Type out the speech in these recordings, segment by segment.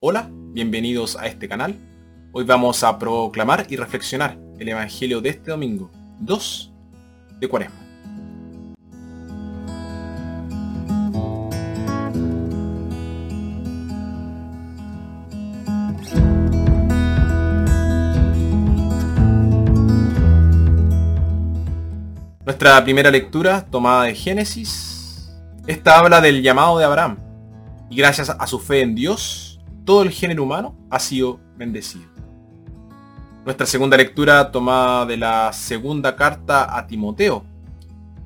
Hola, bienvenidos a este canal. Hoy vamos a proclamar y reflexionar el Evangelio de este domingo, 2 de Cuaresma. Nuestra primera lectura, tomada de Génesis, esta habla del llamado de Abraham, y gracias a su fe en Dios, todo el género humano ha sido bendecido. Nuestra segunda lectura tomada de la segunda carta a Timoteo.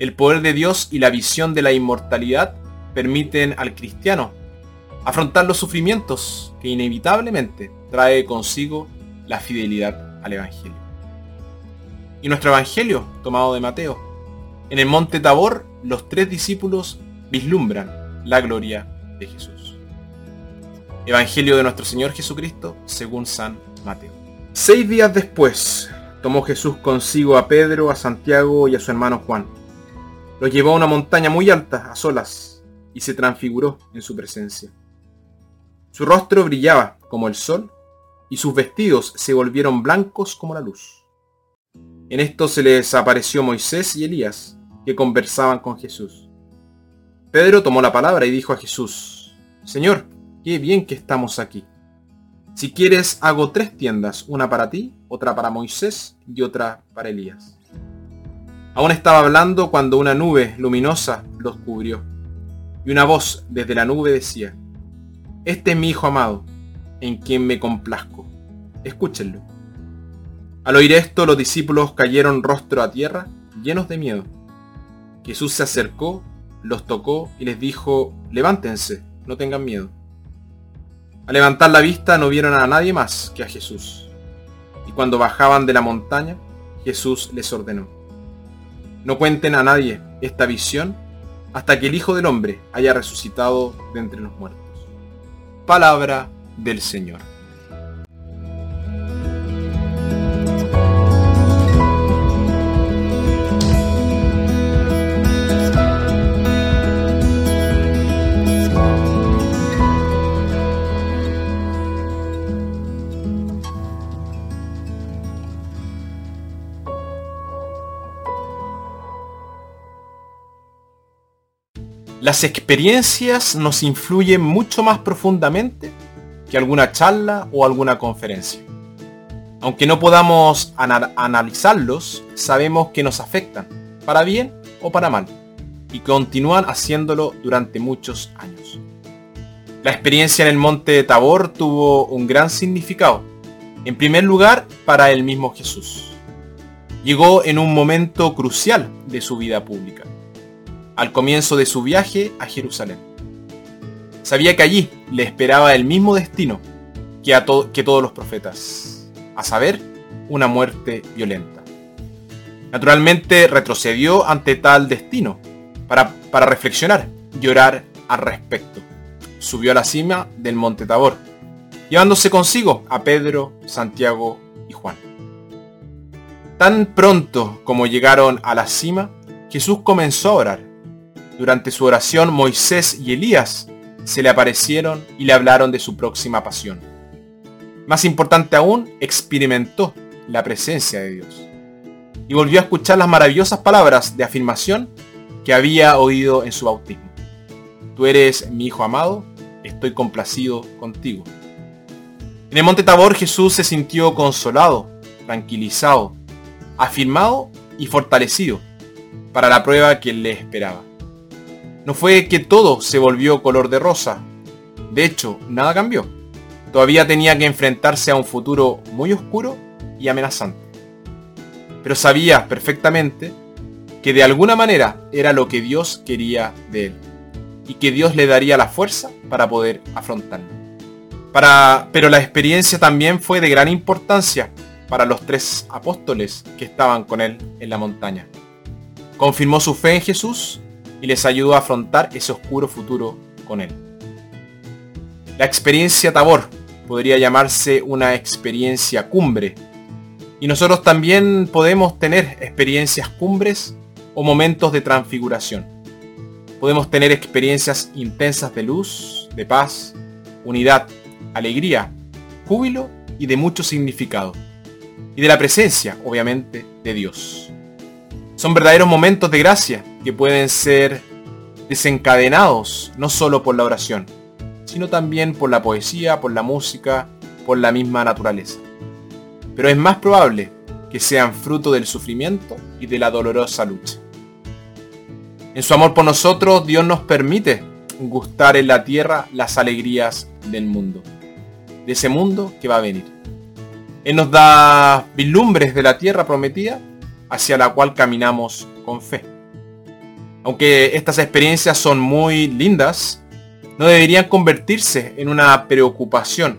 El poder de Dios y la visión de la inmortalidad permiten al cristiano afrontar los sufrimientos que inevitablemente trae consigo la fidelidad al Evangelio. Y nuestro Evangelio, tomado de Mateo. En el monte Tabor, los tres discípulos vislumbran la gloria de Jesús. Evangelio de nuestro Señor Jesucristo según San Mateo. Seis días después, tomó Jesús consigo a Pedro, a Santiago y a su hermano Juan. Los llevó a una montaña muy alta, a solas, y se transfiguró en su presencia. Su rostro brillaba como el sol, y sus vestidos se volvieron blancos como la luz. En esto se les apareció Moisés y Elías, que conversaban con Jesús. Pedro tomó la palabra y dijo a Jesús, Señor, qué bien que estamos aquí. Si quieres, hago tres tiendas, una para ti, otra para Moisés y otra para Elías. Aún estaba hablando cuando una nube luminosa los cubrió, y una voz desde la nube decía, Este es mi Hijo amado, en quien me complazco. Escúchenlo. Al oír esto, los discípulos cayeron rostro a tierra, llenos de miedo. Jesús se acercó, los tocó y les dijo, Levántense, no tengan miedo. Al levantar la vista no vieron a nadie más que a Jesús. Y cuando bajaban de la montaña, Jesús les ordenó. No cuenten a nadie esta visión hasta que el Hijo del Hombre haya resucitado de entre los muertos. Palabra del Señor. Las experiencias nos influyen mucho más profundamente que alguna charla o alguna conferencia. Aunque no podamos analizarlos, sabemos que nos afectan, para bien o para mal, y continúan haciéndolo durante muchos años. La experiencia en el monte de Tabor tuvo un gran significado, en primer lugar para el mismo Jesús. Llegó en un momento crucial de su vida pública al comienzo de su viaje a Jerusalén. Sabía que allí le esperaba el mismo destino que, a que todos los profetas, a saber, una muerte violenta. Naturalmente retrocedió ante tal destino para, para reflexionar y orar al respecto. Subió a la cima del monte Tabor, llevándose consigo a Pedro, Santiago y Juan. Tan pronto como llegaron a la cima, Jesús comenzó a orar durante su oración Moisés y Elías se le aparecieron y le hablaron de su próxima pasión. Más importante aún, experimentó la presencia de Dios. Y volvió a escuchar las maravillosas palabras de afirmación que había oído en su bautismo. Tú eres mi Hijo amado, estoy complacido contigo. En el monte Tabor Jesús se sintió consolado, tranquilizado, afirmado y fortalecido para la prueba que le esperaba. No fue que todo se volvió color de rosa. De hecho, nada cambió. Todavía tenía que enfrentarse a un futuro muy oscuro y amenazante. Pero sabía perfectamente que de alguna manera era lo que Dios quería de él. Y que Dios le daría la fuerza para poder afrontarlo. Para, pero la experiencia también fue de gran importancia para los tres apóstoles que estaban con él en la montaña. Confirmó su fe en Jesús y les ayudó a afrontar ese oscuro futuro con él. La experiencia Tabor podría llamarse una experiencia cumbre. Y nosotros también podemos tener experiencias cumbres o momentos de transfiguración. Podemos tener experiencias intensas de luz, de paz, unidad alegría, júbilo y de mucho significado. Y de la presencia, obviamente, de Dios. Son verdaderos momentos de gracia que pueden ser desencadenados no solo por la oración, sino también por la poesía, por la música, por la misma naturaleza. Pero es más probable que sean fruto del sufrimiento y de la dolorosa lucha. En su amor por nosotros, Dios nos permite gustar en la tierra las alegrías del mundo, de ese mundo que va a venir. Él nos da vislumbres de la tierra prometida hacia la cual caminamos con fe. Aunque estas experiencias son muy lindas, no deberían convertirse en una preocupación,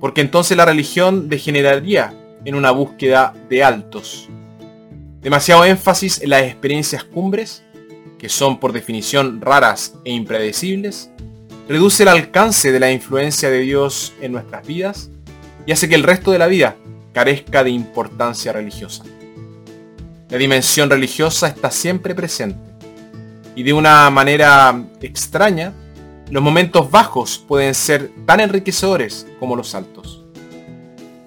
porque entonces la religión degeneraría en una búsqueda de altos. Demasiado énfasis en las experiencias cumbres, que son por definición raras e impredecibles, reduce el alcance de la influencia de Dios en nuestras vidas y hace que el resto de la vida carezca de importancia religiosa. La dimensión religiosa está siempre presente y de una manera extraña, los momentos bajos pueden ser tan enriquecedores como los altos.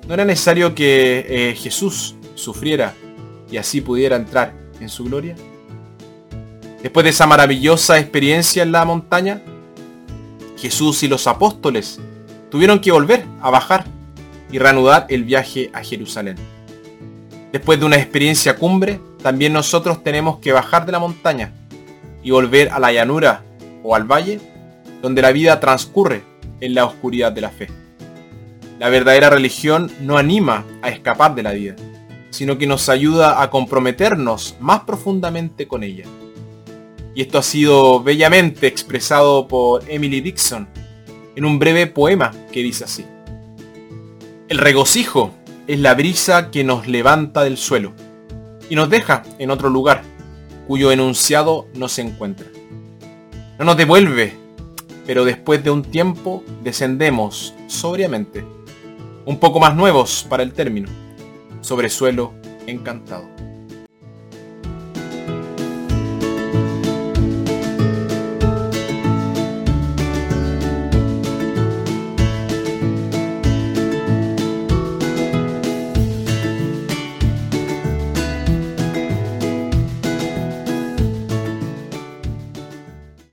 ¿No era necesario que eh, Jesús sufriera y así pudiera entrar en su gloria? Después de esa maravillosa experiencia en la montaña, Jesús y los apóstoles tuvieron que volver a bajar y reanudar el viaje a Jerusalén. Después de una experiencia cumbre, también nosotros tenemos que bajar de la montaña y volver a la llanura o al valle, donde la vida transcurre en la oscuridad de la fe. La verdadera religión no anima a escapar de la vida, sino que nos ayuda a comprometernos más profundamente con ella. Y esto ha sido bellamente expresado por Emily Dixon en un breve poema que dice así. El regocijo es la brisa que nos levanta del suelo y nos deja en otro lugar cuyo enunciado no se encuentra. No nos devuelve, pero después de un tiempo descendemos sobriamente, un poco más nuevos para el término, sobre suelo encantado.